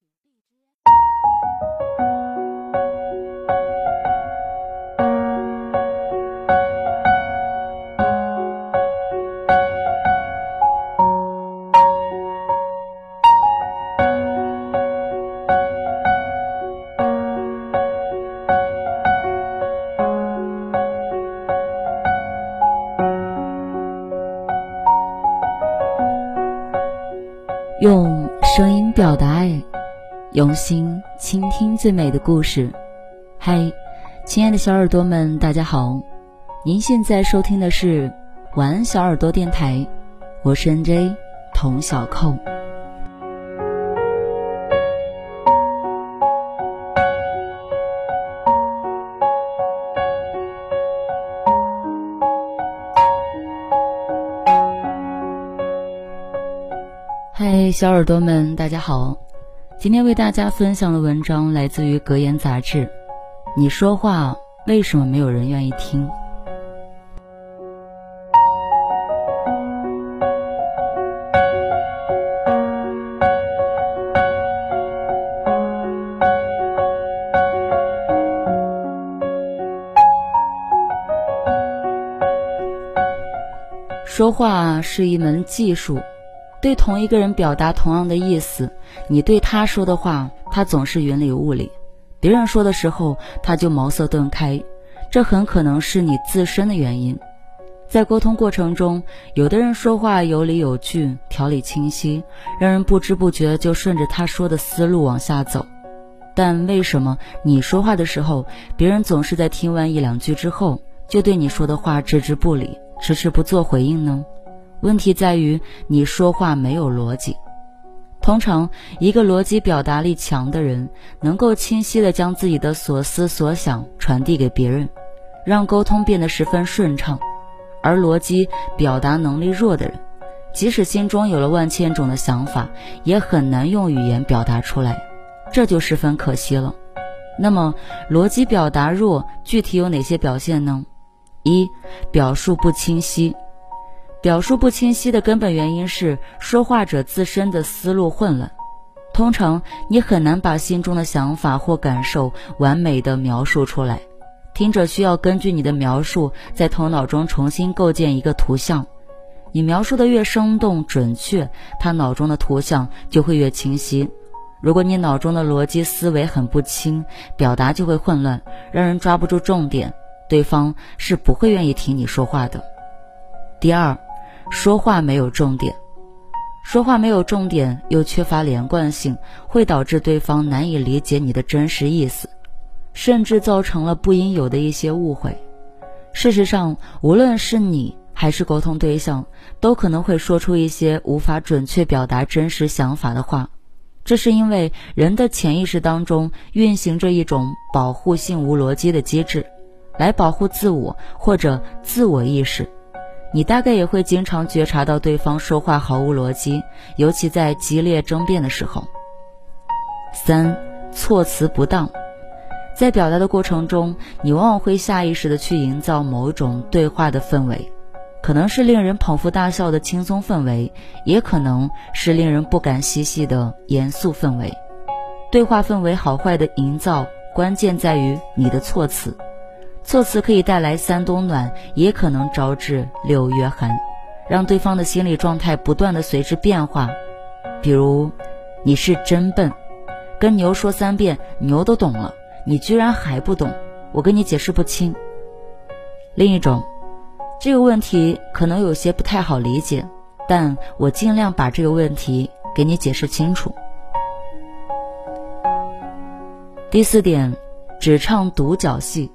用声音表达爱，用心倾听最美的故事。嗨，亲爱的小耳朵们，大家好！您现在收听的是晚安小耳朵电台，我是 NJ 童小扣。嗨，小耳朵们，大家好！今天为大家分享的文章来自于《格言》杂志。你说话为什么没有人愿意听？说话是一门技术。对同一个人表达同样的意思，你对他说的话，他总是云里雾里；别人说的时候，他就茅塞顿开。这很可能是你自身的原因。在沟通过程中，有的人说话有理有据，条理清晰，让人不知不觉就顺着他说的思路往下走。但为什么你说话的时候，别人总是在听完一两句之后，就对你说的话置之不理，迟迟不做回应呢？问题在于你说话没有逻辑。通常，一个逻辑表达力强的人，能够清晰地将自己的所思所想传递给别人，让沟通变得十分顺畅。而逻辑表达能力弱的人，即使心中有了万千种的想法，也很难用语言表达出来，这就十分可惜了。那么，逻辑表达弱具体有哪些表现呢？一，表述不清晰。表述不清晰的根本原因是说话者自身的思路混乱。通常你很难把心中的想法或感受完美的描述出来，听者需要根据你的描述在头脑中重新构建一个图像。你描述的越生动准确，他脑中的图像就会越清晰。如果你脑中的逻辑思维很不清，表达就会混乱，让人抓不住重点，对方是不会愿意听你说话的。第二。说话没有重点，说话没有重点又缺乏连贯性，会导致对方难以理解你的真实意思，甚至造成了不应有的一些误会。事实上，无论是你还是沟通对象，都可能会说出一些无法准确表达真实想法的话。这是因为人的潜意识当中运行着一种保护性无逻辑的机制，来保护自我或者自我意识。你大概也会经常觉察到对方说话毫无逻辑，尤其在激烈争辩的时候。三，措辞不当，在表达的过程中，你往往会下意识的去营造某种对话的氛围，可能是令人捧腹大笑的轻松氛围，也可能是令人不敢嬉戏的严肃氛围。对话氛围好坏的营造，关键在于你的措辞。措辞可以带来三冬暖，也可能招致六月寒，让对方的心理状态不断的随之变化。比如，你是真笨，跟牛说三遍，牛都懂了，你居然还不懂，我跟你解释不清。另一种，这个问题可能有些不太好理解，但我尽量把这个问题给你解释清楚。第四点，只唱独角戏。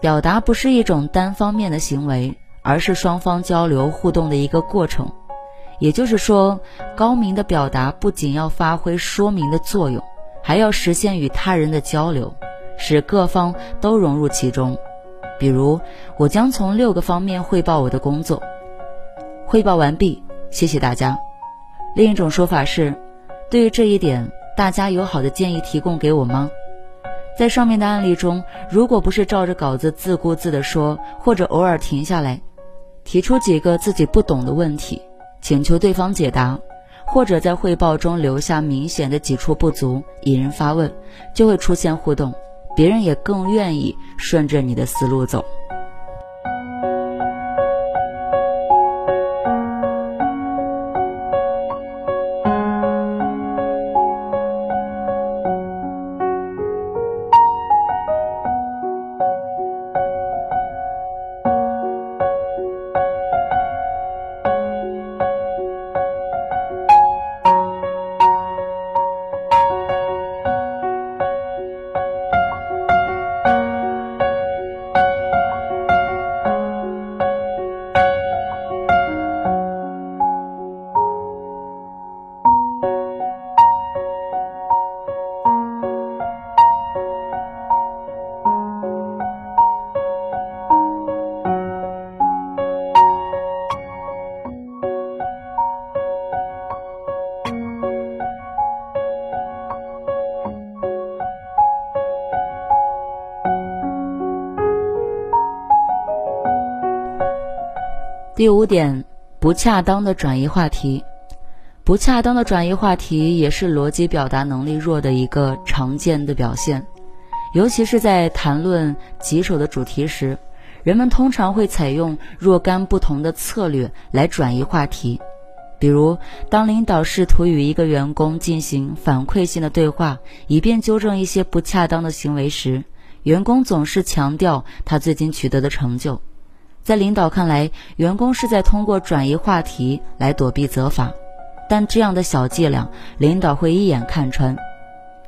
表达不是一种单方面的行为，而是双方交流互动的一个过程。也就是说，高明的表达不仅要发挥说明的作用，还要实现与他人的交流，使各方都融入其中。比如，我将从六个方面汇报我的工作。汇报完毕，谢谢大家。另一种说法是，对于这一点，大家有好的建议提供给我吗？在上面的案例中，如果不是照着稿子自顾自地说，或者偶尔停下来，提出几个自己不懂的问题，请求对方解答，或者在汇报中留下明显的几处不足，引人发问，就会出现互动，别人也更愿意顺着你的思路走。五点，不恰当的转移话题。不恰当的转移话题也是逻辑表达能力弱的一个常见的表现，尤其是在谈论棘手的主题时，人们通常会采用若干不同的策略来转移话题。比如，当领导试图与一个员工进行反馈性的对话，以便纠正一些不恰当的行为时，员工总是强调他最近取得的成就。在领导看来，员工是在通过转移话题来躲避责罚，但这样的小伎俩，领导会一眼看穿。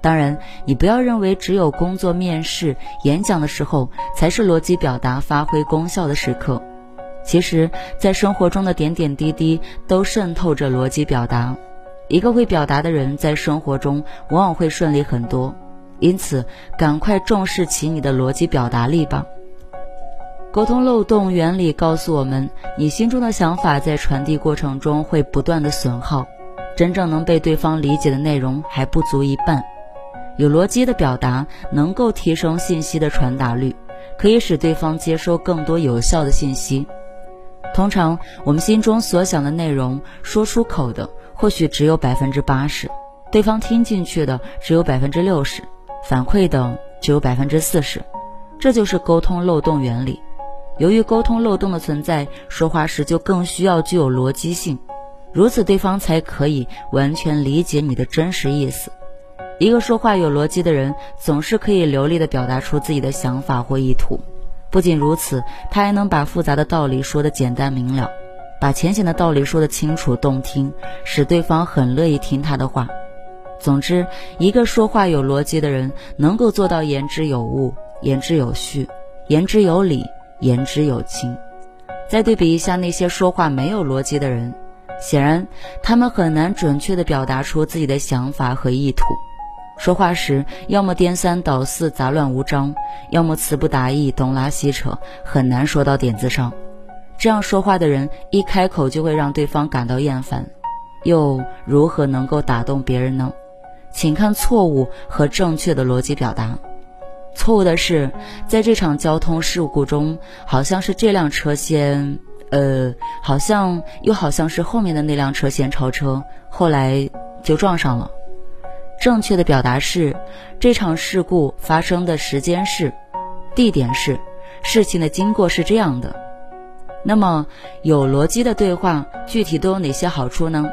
当然，你不要认为只有工作面试、演讲的时候才是逻辑表达发挥功效的时刻。其实，在生活中的点点滴滴都渗透着逻辑表达。一个会表达的人，在生活中往往会顺利很多。因此，赶快重视起你的逻辑表达力吧。沟通漏洞原理告诉我们，你心中的想法在传递过程中会不断的损耗，真正能被对方理解的内容还不足一半。有逻辑的表达能够提升信息的传达率，可以使对方接收更多有效的信息。通常，我们心中所想的内容说出口的或许只有百分之八十，对方听进去的只有百分之六十，反馈的只有百分之四十。这就是沟通漏洞原理。由于沟通漏洞的存在，说话时就更需要具有逻辑性，如此对方才可以完全理解你的真实意思。一个说话有逻辑的人，总是可以流利地表达出自己的想法或意图。不仅如此，他还能把复杂的道理说得简单明了，把浅显的道理说得清楚动听，使对方很乐意听他的话。总之，一个说话有逻辑的人，能够做到言之有物、言之有序、言之有理。言之有情。再对比一下那些说话没有逻辑的人，显然他们很难准确地表达出自己的想法和意图。说话时，要么颠三倒四、杂乱无章，要么词不达意、东拉西扯，很难说到点子上。这样说话的人，一开口就会让对方感到厌烦，又如何能够打动别人呢？请看错误和正确的逻辑表达。错误的是，在这场交通事故中，好像是这辆车先，呃，好像又好像是后面的那辆车先超车，后来就撞上了。正确的表达是，这场事故发生的时间是，地点是，事情的经过是这样的。那么，有逻辑的对话具体都有哪些好处呢？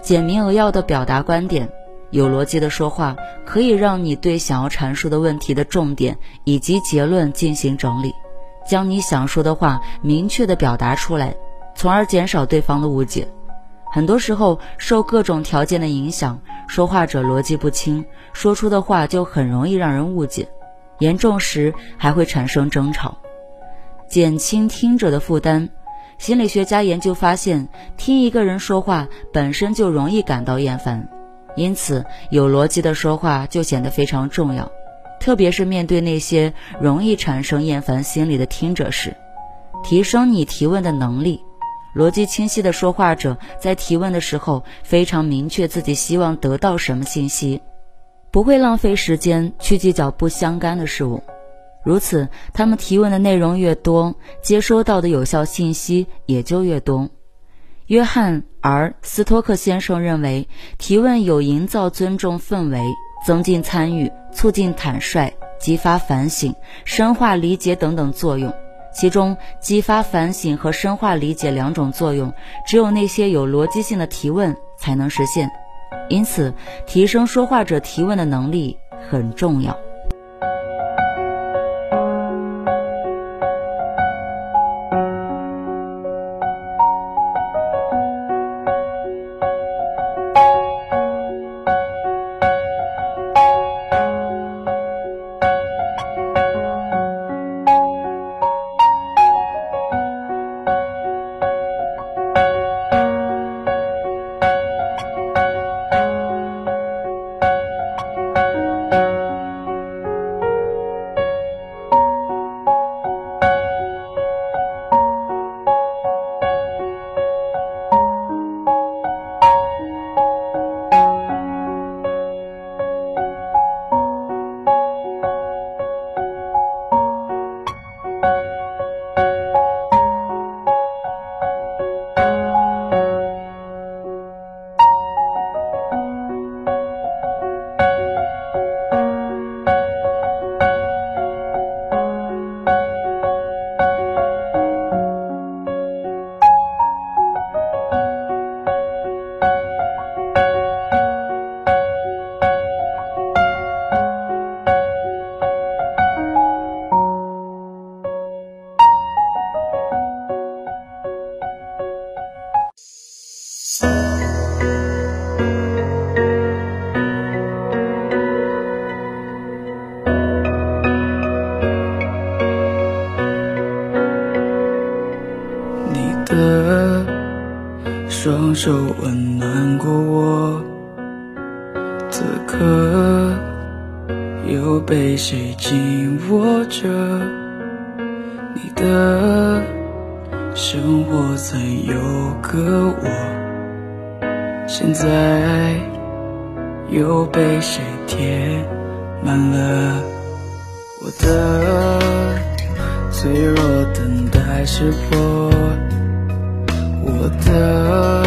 简明扼要的表达观点。有逻辑的说话可以让你对想要阐述的问题的重点以及结论进行整理，将你想说的话明确的表达出来，从而减少对方的误解。很多时候受各种条件的影响，说话者逻辑不清，说出的话就很容易让人误解，严重时还会产生争吵。减轻听者的负担，心理学家研究发现，听一个人说话本身就容易感到厌烦。因此，有逻辑的说话就显得非常重要，特别是面对那些容易产生厌烦心理的听者时，提升你提问的能力。逻辑清晰的说话者在提问的时候非常明确自己希望得到什么信息，不会浪费时间去计较不相干的事物。如此，他们提问的内容越多，接收到的有效信息也就越多。约翰·而斯托克先生认为，提问有营造尊重氛围、增进参与、促进坦率、激发反省、深化理解等等作用。其中，激发反省和深化理解两种作用，只有那些有逻辑性的提问才能实现。因此，提升说话者提问的能力很重要。双手温暖过我，此刻又被谁紧握着？你的生活曾有个我，现在又被谁填满了？我的脆弱等待识破。我的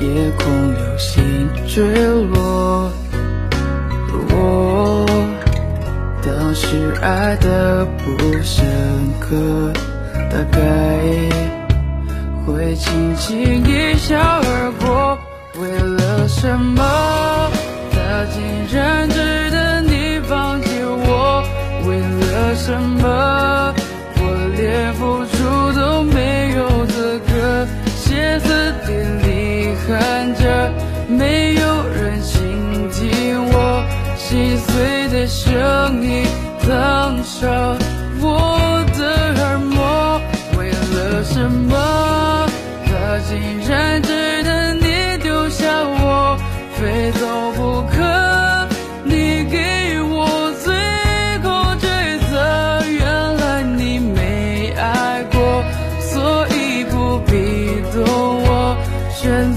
夜空流星坠落，我当时爱的不深刻，大概会轻轻一笑而过。为了什么，他竟然只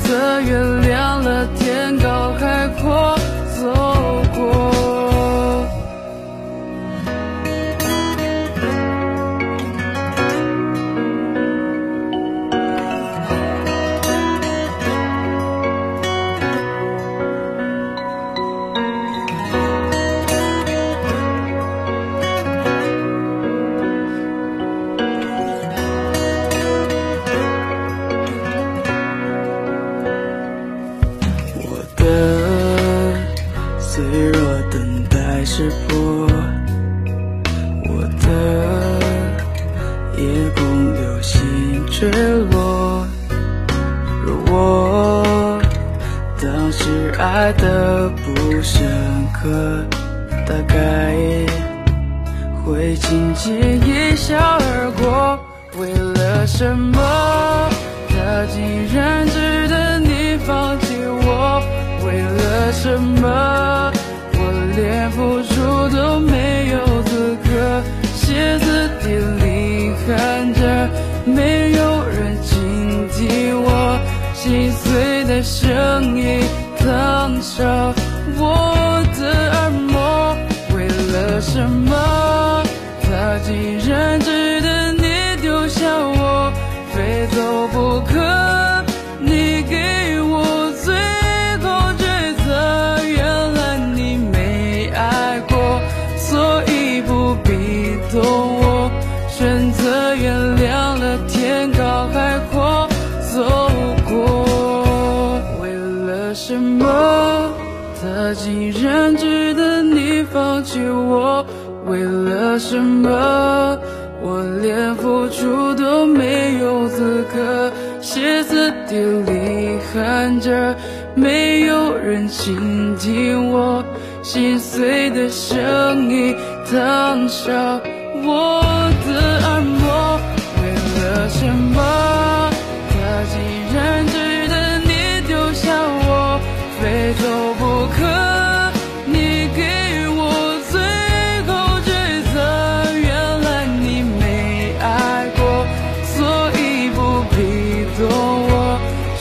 选择原谅什么，他竟然值得你放弃我？为了什么，我连付出都没有资格？歇斯底里喊着，没有人倾听我心碎的声音，烫伤我的耳膜。为了什么，他竟然色竟然值得你放弃我？为了什么？我连付出都没有资格。歇斯底里喊着，没有人倾听我心碎的声音，烫伤我的按摩。为了什么？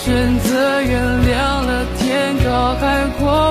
选择原谅了天高海阔